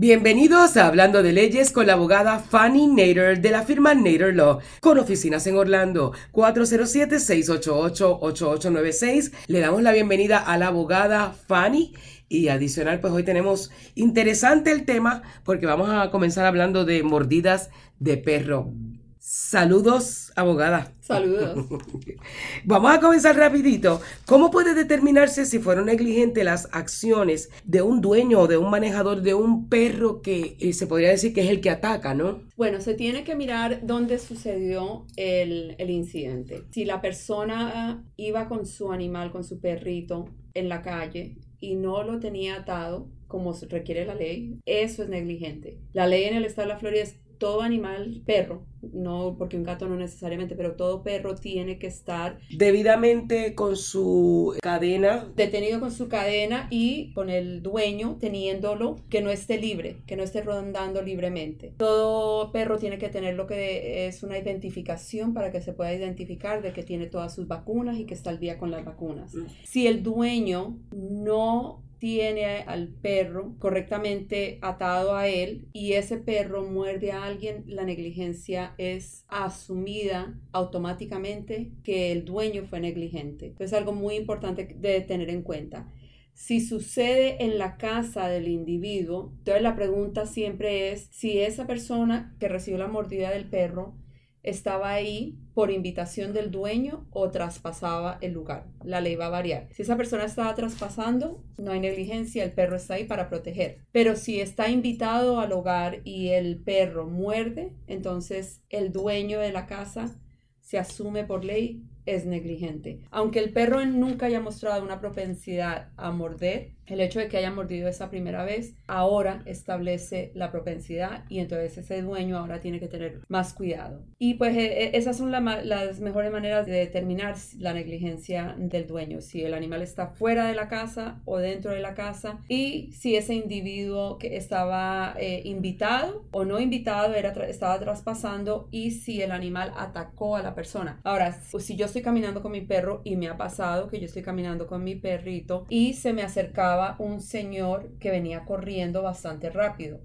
Bienvenidos a Hablando de Leyes con la abogada Fanny Nader de la firma Nader Law, con oficinas en Orlando, 407-688-8896. Le damos la bienvenida a la abogada Fanny y adicional, pues hoy tenemos interesante el tema porque vamos a comenzar hablando de mordidas de perro. Saludos, abogada. Saludos. Vamos a comenzar rapidito. ¿Cómo puede determinarse si fueron negligentes las acciones de un dueño o de un manejador de un perro que eh, se podría decir que es el que ataca, ¿no? Bueno, se tiene que mirar dónde sucedió el, el incidente. Si la persona iba con su animal, con su perrito en la calle y no lo tenía atado como requiere la ley, eso es negligente. La ley en el estado de la Florida es todo animal, perro, no porque un gato no necesariamente, pero todo perro tiene que estar debidamente con su cadena. Detenido con su cadena y con el dueño teniéndolo que no esté libre, que no esté rondando libremente. Todo perro tiene que tener lo que es una identificación para que se pueda identificar de que tiene todas sus vacunas y que está al día con las vacunas. Mm. Si el dueño no tiene al perro correctamente atado a él y ese perro muerde a alguien, la negligencia es asumida automáticamente que el dueño fue negligente. Es algo muy importante de tener en cuenta. Si sucede en la casa del individuo, entonces la pregunta siempre es si esa persona que recibió la mordida del perro estaba ahí por invitación del dueño o traspasaba el lugar. La ley va a variar. Si esa persona estaba traspasando, no hay negligencia, el perro está ahí para proteger. Pero si está invitado al hogar y el perro muerde, entonces el dueño de la casa se asume por ley es negligente. Aunque el perro nunca haya mostrado una propensidad a morder, el hecho de que haya mordido esa primera vez ahora establece la propensidad y entonces ese dueño ahora tiene que tener más cuidado. Y pues e, e, esas son las mejores maneras de determinar la negligencia del dueño, si el animal está fuera de la casa o dentro de la casa y si ese individuo que estaba eh, invitado o no invitado era estaba traspasando y si el animal atacó a la persona. Ahora, si yo estoy caminando con mi perro y me ha pasado que yo estoy caminando con mi perrito y se me acercaba un señor que venía corriendo bastante rápido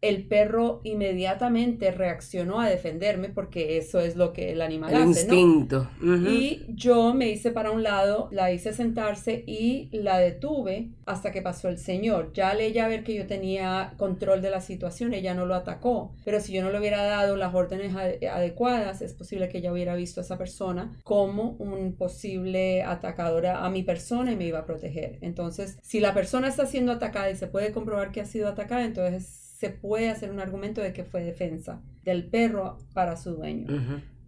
el perro inmediatamente reaccionó a defenderme porque eso es lo que el animal el hace, instinto. Y yo me hice para un lado, la hice sentarse y la detuve hasta que pasó el señor. Ya al ella ver que yo tenía control de la situación, ella no lo atacó. Pero si yo no le hubiera dado las órdenes adecuadas, es posible que ella hubiera visto a esa persona como un posible atacador a mi persona y me iba a proteger. Entonces, si la persona está siendo atacada y se puede comprobar que ha sido atacada, entonces se puede hacer un argumento de que fue defensa del perro para su dueño.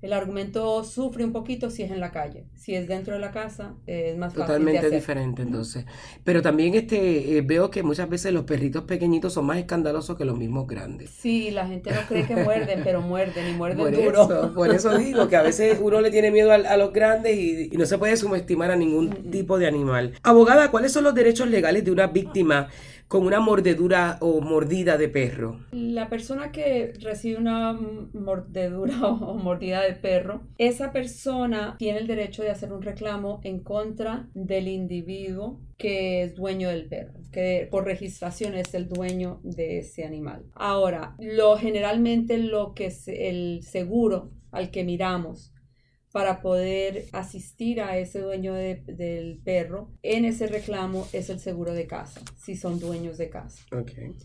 El argumento sufre un poquito si es en la calle. Si es dentro de la casa, es más fácil. Totalmente diferente, entonces. Pero también este eh, veo que muchas veces los perritos pequeñitos son más escandalosos que los mismos grandes. Sí, la gente no cree que muerden, pero muerden y muerden duro. Eso, por eso digo que a veces uno le tiene miedo a, los grandes y, y, no se puede subestimar a ningún tipo de animal. Abogada, ¿cuáles son los derechos legales de una víctima con una mordedura o mordida de perro? La persona que recibe una mordedura o mordida de perro, esa persona tiene el derecho de hacer un reclamo en contra del individuo que es dueño del perro, que por registración es el dueño de ese animal. Ahora, lo generalmente lo que es el seguro al que miramos para poder asistir a ese dueño del perro en ese reclamo es el seguro de casa, si son dueños de casa.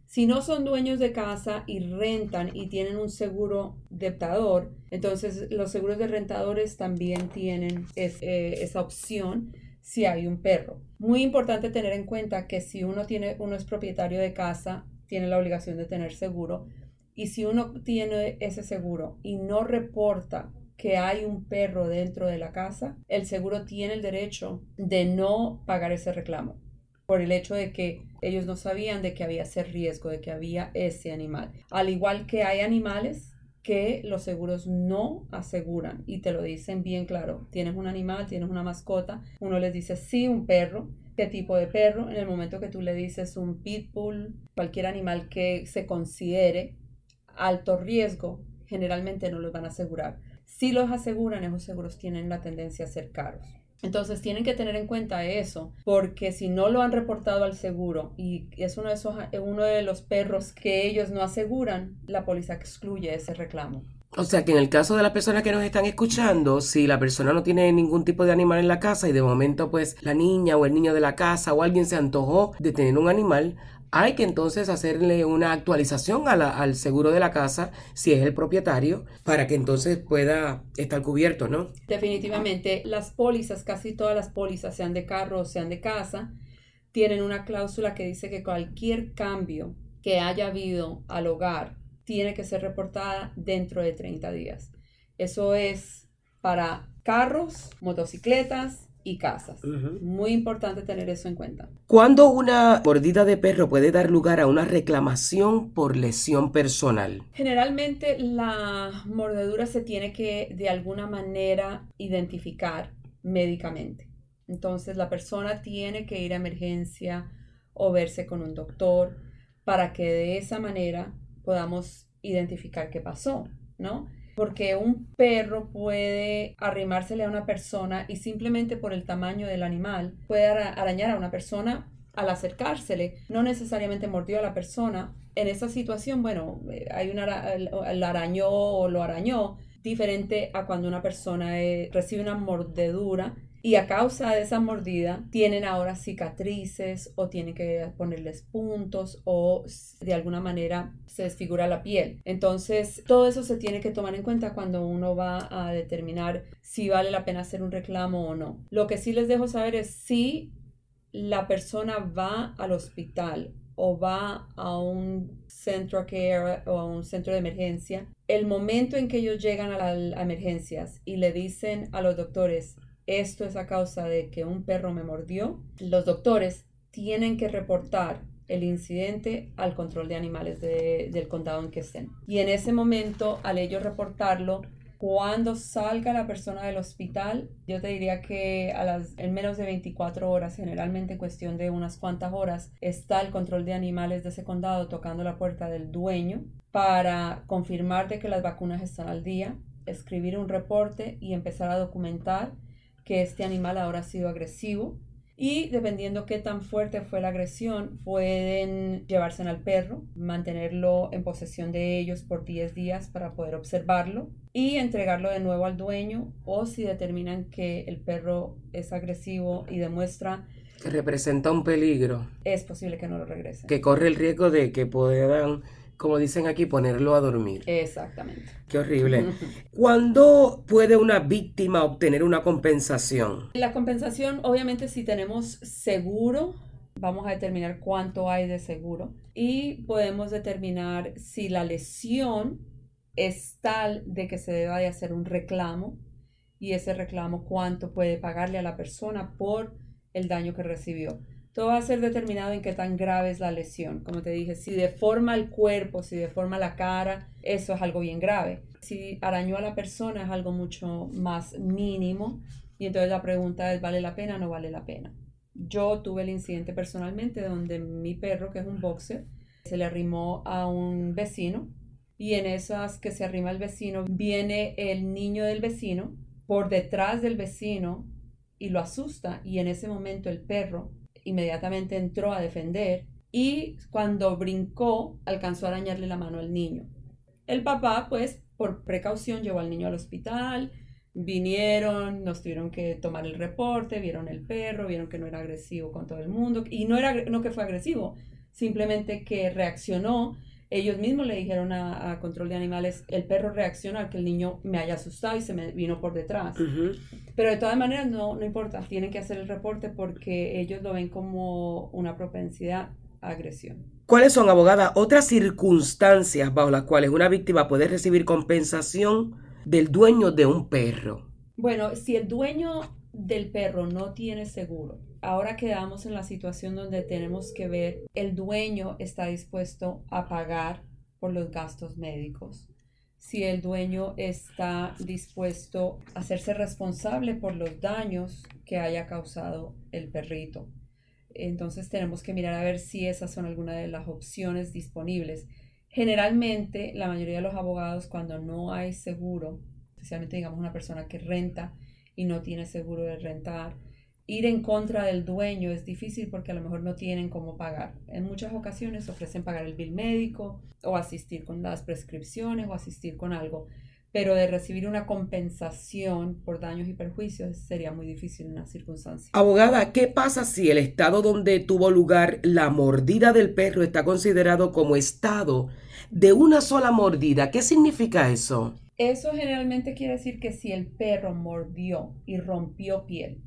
Si no son dueños de casa y rentan y tienen un seguro deptador, entonces los seguros de rentadores también tienen eh, esa opción si hay un perro. Muy importante tener en cuenta que si uno tiene uno es propietario de casa, tiene la obligación de tener seguro y si uno tiene ese seguro y no reporta que hay un perro dentro de la casa, el seguro tiene el derecho de no pagar ese reclamo por el hecho de que ellos no sabían de que había ese riesgo, de que había ese animal. Al igual que hay animales que los seguros no aseguran y te lo dicen bien claro. Tienes un animal, tienes una mascota, uno les dice sí, un perro, qué tipo de perro. En el momento que tú le dices un pitbull, cualquier animal que se considere alto riesgo, generalmente no los van a asegurar si los aseguran, esos seguros tienen la tendencia a ser caros. Entonces tienen que tener en cuenta eso, porque si no lo han reportado al seguro y es uno de, esos, uno de los perros que ellos no aseguran, la póliza excluye ese reclamo. O sea que en el caso de las personas que nos están escuchando, si la persona no tiene ningún tipo de animal en la casa y de momento pues la niña o el niño de la casa o alguien se antojó de tener un animal, hay que entonces hacerle una actualización al seguro de la casa, si es el propietario, para que entonces pueda estar cubierto, ¿no? Definitivamente, las pólizas, casi todas las pólizas, sean de carro o sean de casa, tienen una cláusula que dice que cualquier cambio que haya habido al hogar tiene que ser reportada dentro de 30 días. Eso es para carros, motocicletas, y casas. Muy importante tener eso en cuenta. ¿Cuándo una mordida de perro puede dar lugar a una reclamación por lesión personal? Generalmente la mordedura se tiene que de alguna manera identificar médicamente. Entonces la persona tiene que ir a emergencia o verse con un doctor para que de esa manera podamos identificar qué pasó, ¿no? Porque un perro puede arrimársele a una persona y simplemente por el tamaño del animal puede arañar a una persona al acercársele. No necesariamente mordió a la persona. En esa situación, bueno, eh, hay una, la arañó o lo arañó, diferente a cuando una persona eh, recibe una mordedura y a causa de esa mordida tienen ahora cicatrices o tienen que ponerles puntos o de alguna manera se desfigura la piel. Entonces, todo eso se tiene que tomar en cuenta cuando uno va a determinar si vale la pena hacer un reclamo o no. Lo que sí les dejo saber es si la persona va al hospital o va a un centro care a un centro de emergencia, el momento en que ellos llegan a las emergencias y le dicen a los doctores, esto es a causa de que un perro me mordió, los doctores tienen que reportar el incidente al control de animales del condado en que estén. Y en ese momento, al ellos reportarlo, cuando salga la persona del hospital, yo te diría que a las, en menos de 24 horas, generalmente en cuestión de unas cuantas horas, está el control de animales de ese condado tocando la puerta del dueño para confirmar de que las vacunas están al día, escribir un reporte y empezar a documentar que este animal ahora ha sido agresivo. Y dependiendo qué tan fuerte fue la agresión, pueden llevarse al perro, mantenerlo en posesión de ellos por 10 días para poder observarlo y entregarlo de nuevo al dueño. O si determinan que el perro es agresivo y demuestra que representa un peligro, es posible que no lo regresen. Que corre el riesgo de que puedan como dicen aquí, ponerlo a dormir. Exactamente. Qué horrible. ¿Cuándo puede una víctima obtener una compensación? La compensación, obviamente, si tenemos seguro, vamos a determinar cuánto hay de seguro y podemos determinar si la lesión es tal de que se deba de hacer un reclamo y ese reclamo cuánto puede pagarle a la persona por el daño que recibió. Todo va a ser determinado en qué tan grave es la lesión. Como te dije, si deforma el cuerpo, si deforma la cara, eso es algo bien grave. Si arañó a la persona es algo mucho más mínimo. Y entonces la pregunta es, ¿vale la pena o no vale la pena? Yo tuve el incidente personalmente donde mi perro, que es un boxer, se le arrimó a un vecino y en esas que se arrima el vecino viene el niño del vecino por detrás del vecino y lo asusta y en ese momento el perro inmediatamente entró a defender y cuando brincó alcanzó a arañarle la mano al niño. El papá, pues, por precaución llevó al niño al hospital, vinieron, nos tuvieron que tomar el reporte, vieron el perro, vieron que no era agresivo con todo el mundo y no era no que fue agresivo, simplemente que reaccionó ellos mismos le dijeron a, control de animales, el perro reacciona a que el niño me haya asustado y se me vino por detrás. Pero de todas maneras no, no importa, tienen que hacer el reporte porque ellos lo ven como una propensidad a agresión. ¿Cuáles son, abogada, otras circunstancias bajo las cuales una víctima puede recibir compensación del dueño de un perro? Bueno, si el dueño del perro no tiene seguro, ahora quedamos en la situación donde tenemos que ver el dueño está dispuesto a pagar por los gastos médicos. Si el dueño está dispuesto a hacerse responsable por los daños que haya causado el perrito. Entonces tenemos que mirar a ver si esas son algunas de las opciones disponibles. Generalmente la mayoría de los abogados cuando no hay seguro, especialmente digamos una persona que renta, y no tiene seguro de rentar. Ir en contra del dueño es difícil porque a lo mejor no tienen cómo pagar. En muchas ocasiones ofrecen pagar el bill médico o asistir con las prescripciones o asistir con algo pero de recibir una compensación por daños y perjuicios sería muy difícil en una circunstancia. Abogada, ¿qué pasa si el estado donde tuvo lugar la mordida del perro está considerado como estado de una sola mordida? ¿Qué significa eso? Eso generalmente quiere decir que si el perro mordió y rompió piel,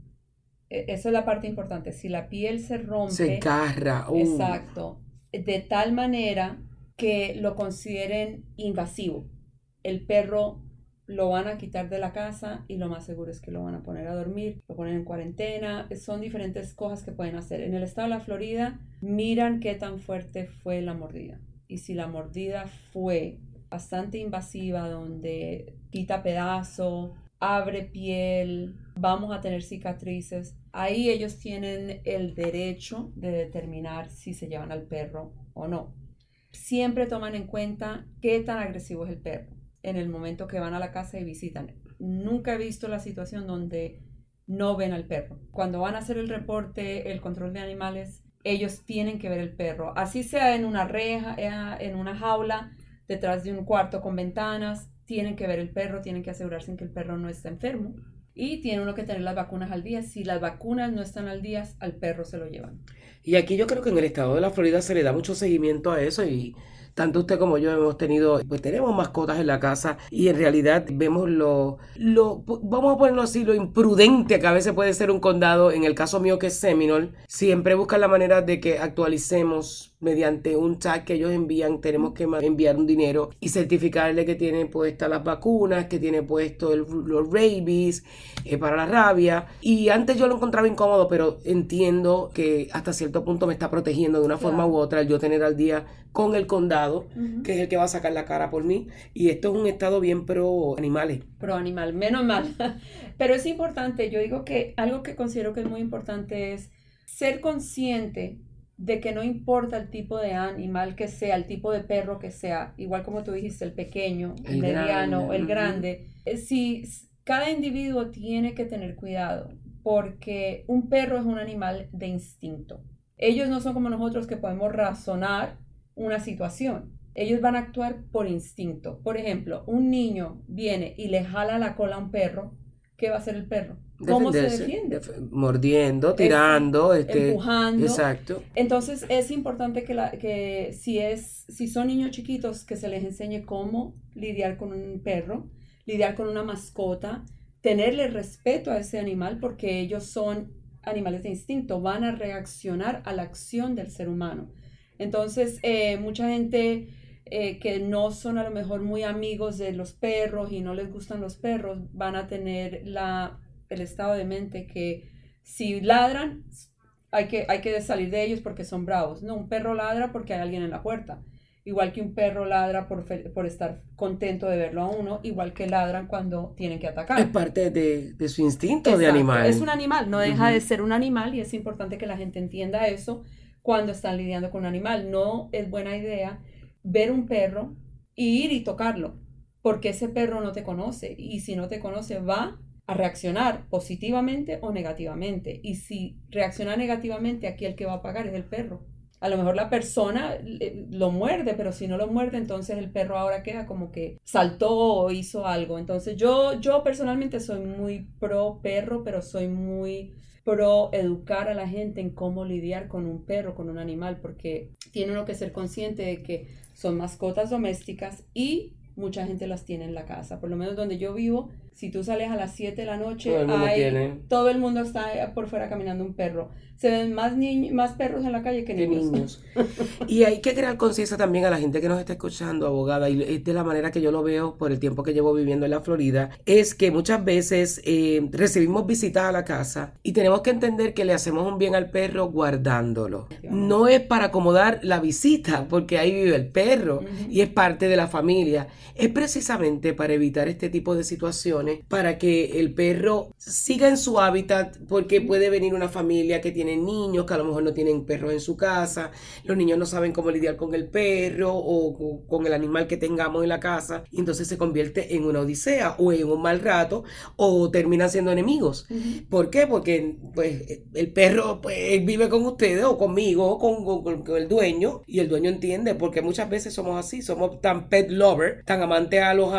e, esa es la parte importante, si la piel se rompe... Se carra. Uh. Exacto. De tal manera que lo consideren invasivo el perro lo van a quitar de la casa y lo más seguro es que lo van a poner a dormir, lo ponen en cuarentena, son diferentes cosas que pueden hacer. En el estado de la Florida miran qué tan fuerte fue la mordida y si la mordida fue bastante invasiva donde quita pedazo, abre piel, vamos a tener cicatrices, ahí ellos tienen el derecho de determinar si se llevan al perro o no. Siempre toman en cuenta qué tan agresivo es el perro en el momento que van a la casa y visitan. Nunca he visto la situación donde no ven al perro. Cuando van a hacer el reporte, el control de animales, ellos tienen que ver el perro. Así sea en una reja, eh, en una jaula, detrás de un cuarto con ventanas, tienen que ver el perro, tienen que asegurarse en que el perro no está enfermo. Y tiene uno que tener las vacunas al día. Si las vacunas no están al día, al perro se lo llevan. Y aquí yo creo que en el estado de la Florida se le da mucho seguimiento a eso y tanto usted como yo hemos tenido, pues tenemos mascotas en la casa y en realidad vemos lo, lo, vamos a ponerlo así, lo imprudente que a veces puede ser un condado. En el caso mío que es Seminole, siempre buscan la manera de que actualicemos mediante un chat que ellos envían, tenemos que enviar un dinero y certificarle que tiene puestas las vacunas, que tiene puesto el, los rabies eh, para la rabia. Y antes yo lo encontraba incómodo, pero entiendo que hasta cierto punto me está protegiendo de una forma u otra el yo tener al día con el condado, que es el que va a sacar la cara por mí. Y esto es un estado bien pro animales. Pro animal, menos mal. pero es importante, yo digo que algo que considero que es muy importante es ser consciente de que no importa el tipo de animal que sea, el tipo de perro que sea, igual como tú dijiste, el pequeño, el, mediano, el grande, eh, si cada individuo tiene que tener cuidado, porque un perro es un animal de instinto. Ellos no son como nosotros que podemos razonar una situación. Ellos van a actuar por instinto. Por ejemplo, un niño viene y le jala la cola a un perro, ¿qué va a hacer el perro? ¿Cómo se defiende? mordiendo, tirando, este, empujando. Exacto. Entonces es importante que, la, que si, es, si son niños chiquitos, que se les enseñe cómo lidiar con un perro, lidiar con una mascota, tenerle respeto a ese animal porque ellos son animales de instinto, van a reaccionar a la acción del ser humano. Entonces, eh, mucha gente eh, que no son a lo mejor muy amigos de los perros y no les gustan los perros, van a tener la el estado de mente que si ladran, hay que, hay que salir de ellos porque son bravos. No, un perro ladra porque hay alguien en la puerta. Igual que un perro ladra por, por estar contento de verlo a uno, igual que ladran cuando tienen que atacar. Es parte de, de su instinto de animal. Es un animal, no deja de ser un animal y es importante que la gente entienda eso cuando están lidiando con un animal. No es buena idea ver un perro y ir y tocarlo, porque ese perro no te conoce y si no te conoce va a reaccionar positivamente o negativamente. Y si reacciona negativamente, aquí el que va a pagar es el perro. A lo mejor la persona lo muerde, pero si no lo muerde, entonces el perro ahora queda como que saltó o hizo algo. Entonces yo, yo personalmente soy muy pro perro, pero soy muy pro educar a la gente en cómo lidiar con un perro, con un animal, porque tiene uno que ser consciente de que son mascotas domésticas y mucha gente las tiene en la casa. Por lo menos donde yo vivo, si tú sales a las 7 de la noche, todo el, mundo está por fuera caminando un perro. Se ven más, niños, más perros en la calle que niños. y hay que crear conciencia también a la gente que nos está escuchando, abogada, y es de la manera que yo lo veo por el tiempo que llevo viviendo en la Florida, es que muchas veces eh, recibimos visitas a la casa y tenemos que entender que le hacemos un bien al perro guardándolo. No es para acomodar la visita, porque ahí vive el perro y es parte de la familia. Es precisamente para evitar este tipo de situaciones para que el perro siga en su hábitat porque puede venir una familia que tiene niños que a lo mejor no tienen perros en su casa, los niños no saben cómo lidiar con el perro o con el animal que tengamos en la casa y entonces se convierte en una odisea o en un mal rato o terminan siendo enemigos. ¿Por qué? Porque pues el perro pues, vive con ustedes o conmigo o con, con, el dueño y el dueño entiende porque muchas veces somos así, somos tan pet lover, tan amantes a los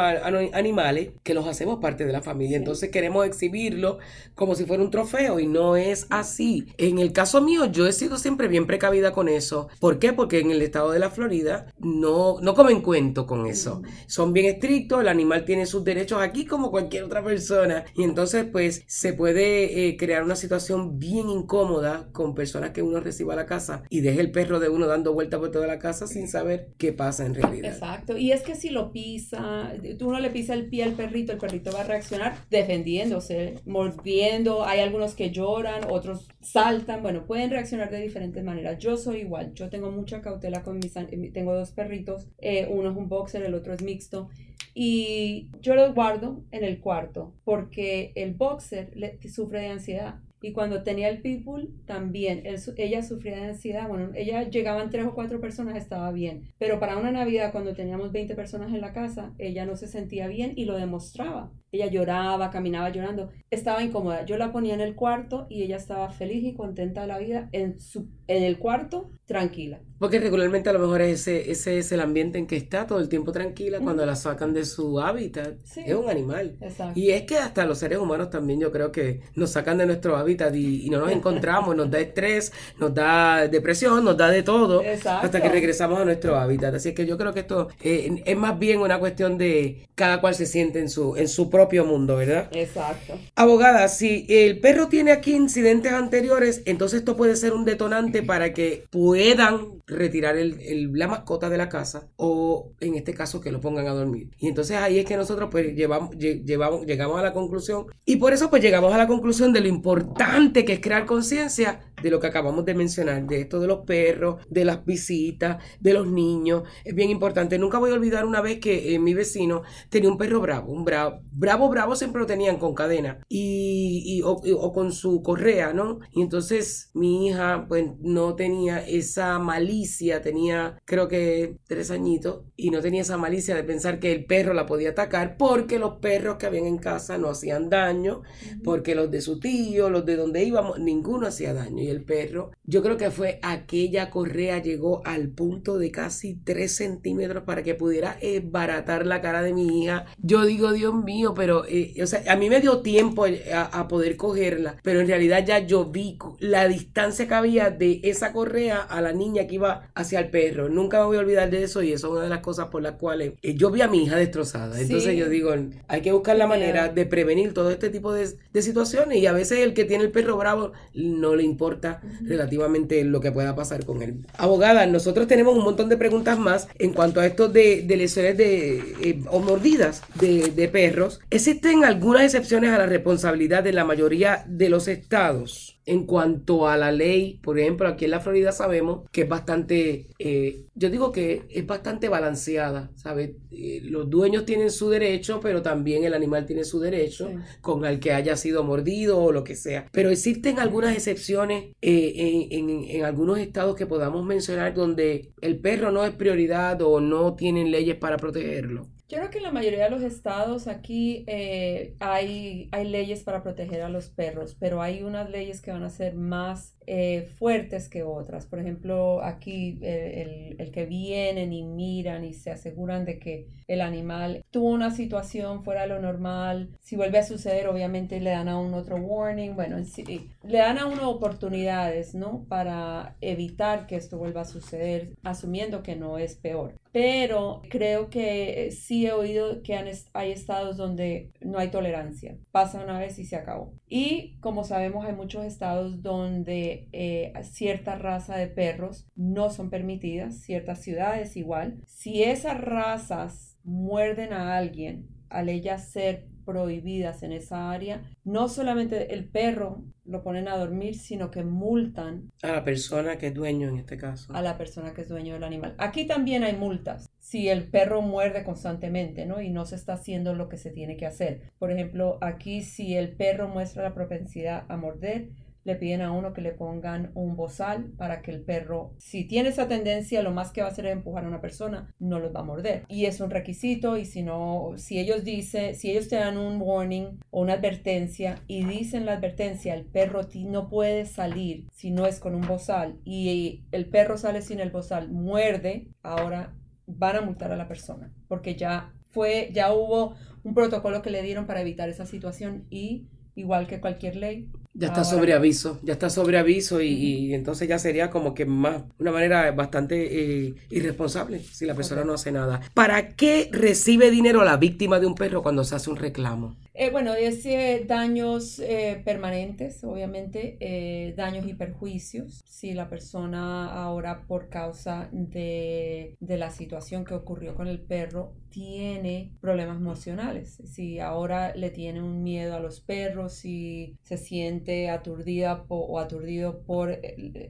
animales que los hacemos parte de la familia. Entonces queremos exhibirlo como si fuera un trofeo y no es así. En el caso mío yo he sido siempre bien precavida con eso. ¿Por qué? Porque en el estado de la Florida no, no comen cuento con eso. Son bien estrictos, el animal tiene sus derechos aquí como cualquier otra persona y entonces pues se puede eh, crear una situación bien incómoda con personas que uno reciba a la casa y deje el perro de uno dando vuelta por toda la casa sin saber qué pasa en realidad. Exacto, y es que si lo pisa, tú no le pisa el pie al perrito, el perrito va a reaccionar defendiéndose, mordiendo, hay algunos que lloran, otros saltan, bueno, pueden reaccionar de diferentes maneras. Yo soy igual, yo tengo mucha cautela con mis, tengo dos perritos, eh, uno es un boxer, el otro es mixto, y yo los guardo en el cuarto porque el boxer le, sufre de ansiedad. Y cuando tenía el pitbull, también, ella sufría de ansiedad. Bueno, ella llegaban tres o cuatro personas, estaba bien. Pero para una Navidad, cuando teníamos 20 personas en la casa, ella no se sentía bien y lo demostraba. Ella lloraba, caminaba llorando, estaba incómoda. Yo la ponía en el cuarto y ella estaba feliz y contenta de la vida en, su, en el cuarto, tranquila. Porque regularmente a lo mejor ese, ese es el ambiente en que está todo el tiempo tranquila cuando la sacan de su hábitat. Es un animal. Y es que hasta los seres humanos también yo creo que nos sacan de nuestro hábitat y, no nos encontramos, nos da estrés, nos da depresión, nos da de todo hasta que regresamos a nuestro hábitat. Así que yo creo que esto eh, es más bien una cuestión de cada cual se siente en su, en su propio mundo, ¿verdad? Exacto. Abogada, si el perro tiene aquí incidentes anteriores, entonces esto puede ser un detonante para que puedan retirar el, la mascota de la casa o en este caso que lo pongan a dormir. Y entonces ahí es que nosotros pues llevamos, llevamos, llegamos a la conclusión y por eso pues llegamos a la conclusión de lo importante que es crear conciencia de lo que acabamos de mencionar, de esto de los perros, de las visitas, de los niños. Es bien importante. Nunca voy a olvidar una vez que eh, mi vecino tenía un perro bravo, un bravo, bravo, bravo siempre lo tenían con cadena y, o, con su correa, ¿no? Y entonces mi hija pues no tenía esa malicia, tenía creo que tres añitos y no tenía esa malicia de pensar que el perro la podía atacar porque los perros que habían en casa no hacían daño, porque los de su tío, los de donde íbamos, ninguno hacía daño el perro. Yo creo que fue aquella correa llegó al punto de casi 3 centímetros para que pudiera baratar la cara de mi hija. Yo digo, Dios mío, pero, eh, o sea, a mí me dio tiempo a, poder cogerla, pero en realidad ya yo vi la distancia que había de esa correa a la niña que iba hacia el perro. Nunca me voy a olvidar de eso y eso es una de las cosas por las cuales eh, yo vi a mi hija destrozada. Entonces yo digo, hay que buscar la manera de prevenir todo este tipo de, de situaciones y a veces el que tiene el perro bravo no le importa relativamente lo que pueda pasar con él. Abogada, nosotros tenemos un montón de preguntas más en cuanto a esto de, lesiones de, eh, o mordidas de, de perros. ¿Existen algunas excepciones a la responsabilidad de la mayoría de los estados? En cuanto a la ley, por ejemplo, aquí en la Florida sabemos que es bastante, eh, yo digo que es bastante balanceada, ¿sabes? Eh, los dueños tienen su derecho, pero también el animal tiene su derecho con el que haya sido mordido o lo que sea. Pero existen algunas excepciones eh, en, en algunos estados que podamos mencionar donde el perro no es prioridad o no tienen leyes para protegerlo. Yo creo que en la mayoría de los estados aquí eh, hay, hay leyes para proteger a los perros, pero hay unas leyes que van a ser más eh, fuertes que otras. Por ejemplo, aquí eh, el, que vienen y miran y se aseguran de que el animal tuvo una situación fuera de lo normal. Si vuelve a suceder, obviamente le dan a un otro warning. Bueno, le dan a uno oportunidades, ¿no? Para evitar que esto vuelva a suceder, asumiendo que no es peor. Pero creo que sí he oído que hay estados donde no hay tolerancia. Pasa una vez y se acabó. Y como sabemos, hay muchos estados donde eh, cierta raza de perros no son permitidas, ciertas ciudades igual. Si esas razas muerden a alguien, al ellas ser prohibidas en esa área. No solamente el perro lo ponen a dormir, sino que multan a la persona que es dueño en este caso. A la persona que es dueño del animal. Aquí también hay multas si el perro muerde constantemente, ¿no? Y no se está haciendo lo que se tiene que hacer. Por ejemplo, aquí si el perro muestra la propensidad a morder, le piden a uno que le pongan un bozal para que el perro, si tiene esa tendencia, lo más que va a hacer es empujar a una persona, no los va a morder. Y es un requisito y si no, si ellos dicen, si ellos te dan un warning o una advertencia y dicen la advertencia, el perro no puede salir si no es con un bozal y el perro sale sin el bozal, muerde, ahora van a multar a la persona porque ya fue, ya hubo un protocolo que le dieron para evitar esa situación y igual que cualquier ley, ya está sobre aviso, ya está sobre aviso y, entonces ya sería como que más, una manera bastante eh, irresponsable si la persona no hace nada. ¿Para qué recibe dinero la víctima de un perro cuando se hace un reclamo? Eh, bueno, es eh, daños eh, permanentes, obviamente, daños y perjuicios. Si la persona ahora por causa de, de, la situación que ocurrió con el perro tiene problemas emocionales, si ahora le tiene un miedo a los perros, si se siente aturdida o aturdido por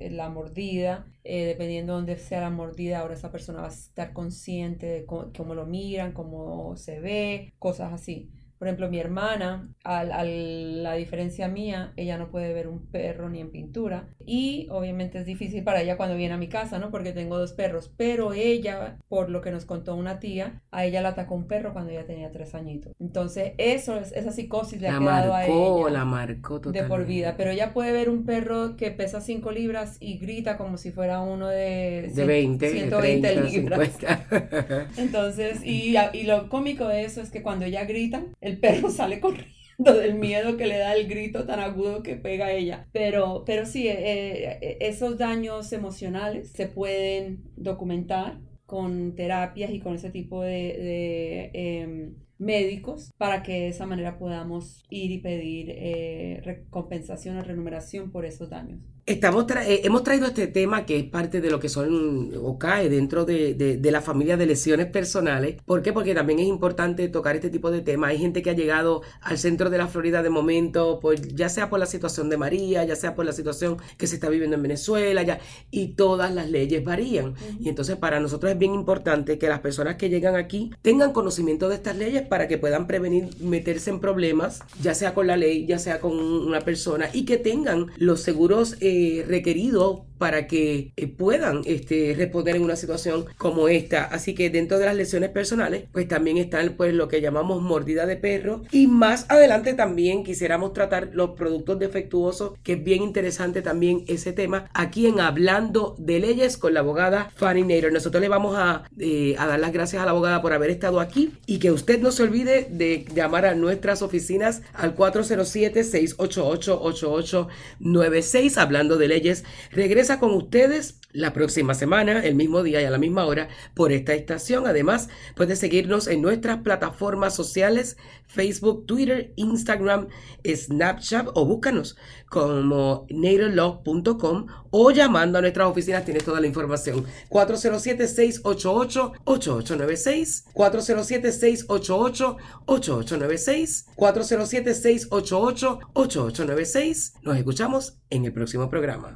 la mordida, dependiendo de dónde sea la mordida, ahora esa persona va a estar consciente de cómo lo miran, cómo se ve, cosas así. Por ejemplo, mi hermana, a, la diferencia mía, ella no puede ver un perro ni en pintura. Y obviamente es difícil para ella cuando viene a mi casa, ¿no? Porque tengo dos perros. Pero ella, por lo que nos contó una tía, a ella la atacó un perro cuando ella tenía tres añitos. Entonces, eso, esa psicosis le ha quedado a ella. La marcó De por vida. Pero ella puede ver un perro que pesa 5 libras y grita como si fuera uno de, de 20, 120 libras. Entonces, y, y lo cómico de eso es que cuando ella grita, el perro sale corriendo del miedo que le da el grito tan agudo que pega a ella. Pero, pero sí, eh, eh, esos daños emocionales se pueden documentar con terapias y con ese tipo de, em, médicos para que de esa manera podamos ir y pedir eh, compensación o remuneración por esos daños. Estamos eh, hemos traído este tema que es parte de lo que son o cae dentro de, de, la familia de lesiones personales. ¿Por qué? Porque también es importante tocar este tipo de temas. Hay gente que ha llegado al centro de la Florida de momento, pues ya sea por la situación de María, ya sea por la situación que se está viviendo en Venezuela, ya, y todas las leyes varían. Y entonces para nosotros es bien importante que las personas que llegan aquí tengan conocimiento de estas leyes para que puedan prevenir meterse en problemas, ya sea con la ley, ya sea con una persona, y que tengan los seguros. Eh, requerido para que eh, puedan este, responder en una situación como esta. Así que dentro de las lesiones personales, pues también están pues lo que llamamos mordida de perro. Y más adelante también quisiéramos tratar los productos defectuosos, que es bien interesante también ese tema, aquí en Hablando de Leyes con la abogada Fanny Nader. Nosotros le vamos a, eh, a dar las gracias a la abogada por haber estado aquí y que usted no se olvide de llamar a nuestras oficinas al 407-688-8896 hablando de leyes. Regresa con ustedes la próxima semana, el mismo día y a la misma hora, por esta estación. Además, puedes seguirnos en nuestras plataformas sociales, Facebook, Twitter, Instagram, Snapchat o búscanos como naderlaw.com o llamando a nuestras oficinas, tienes toda la información. 407-688-8896, 407-688-8896, 407-688-8896. Nos escuchamos en el próximo programa.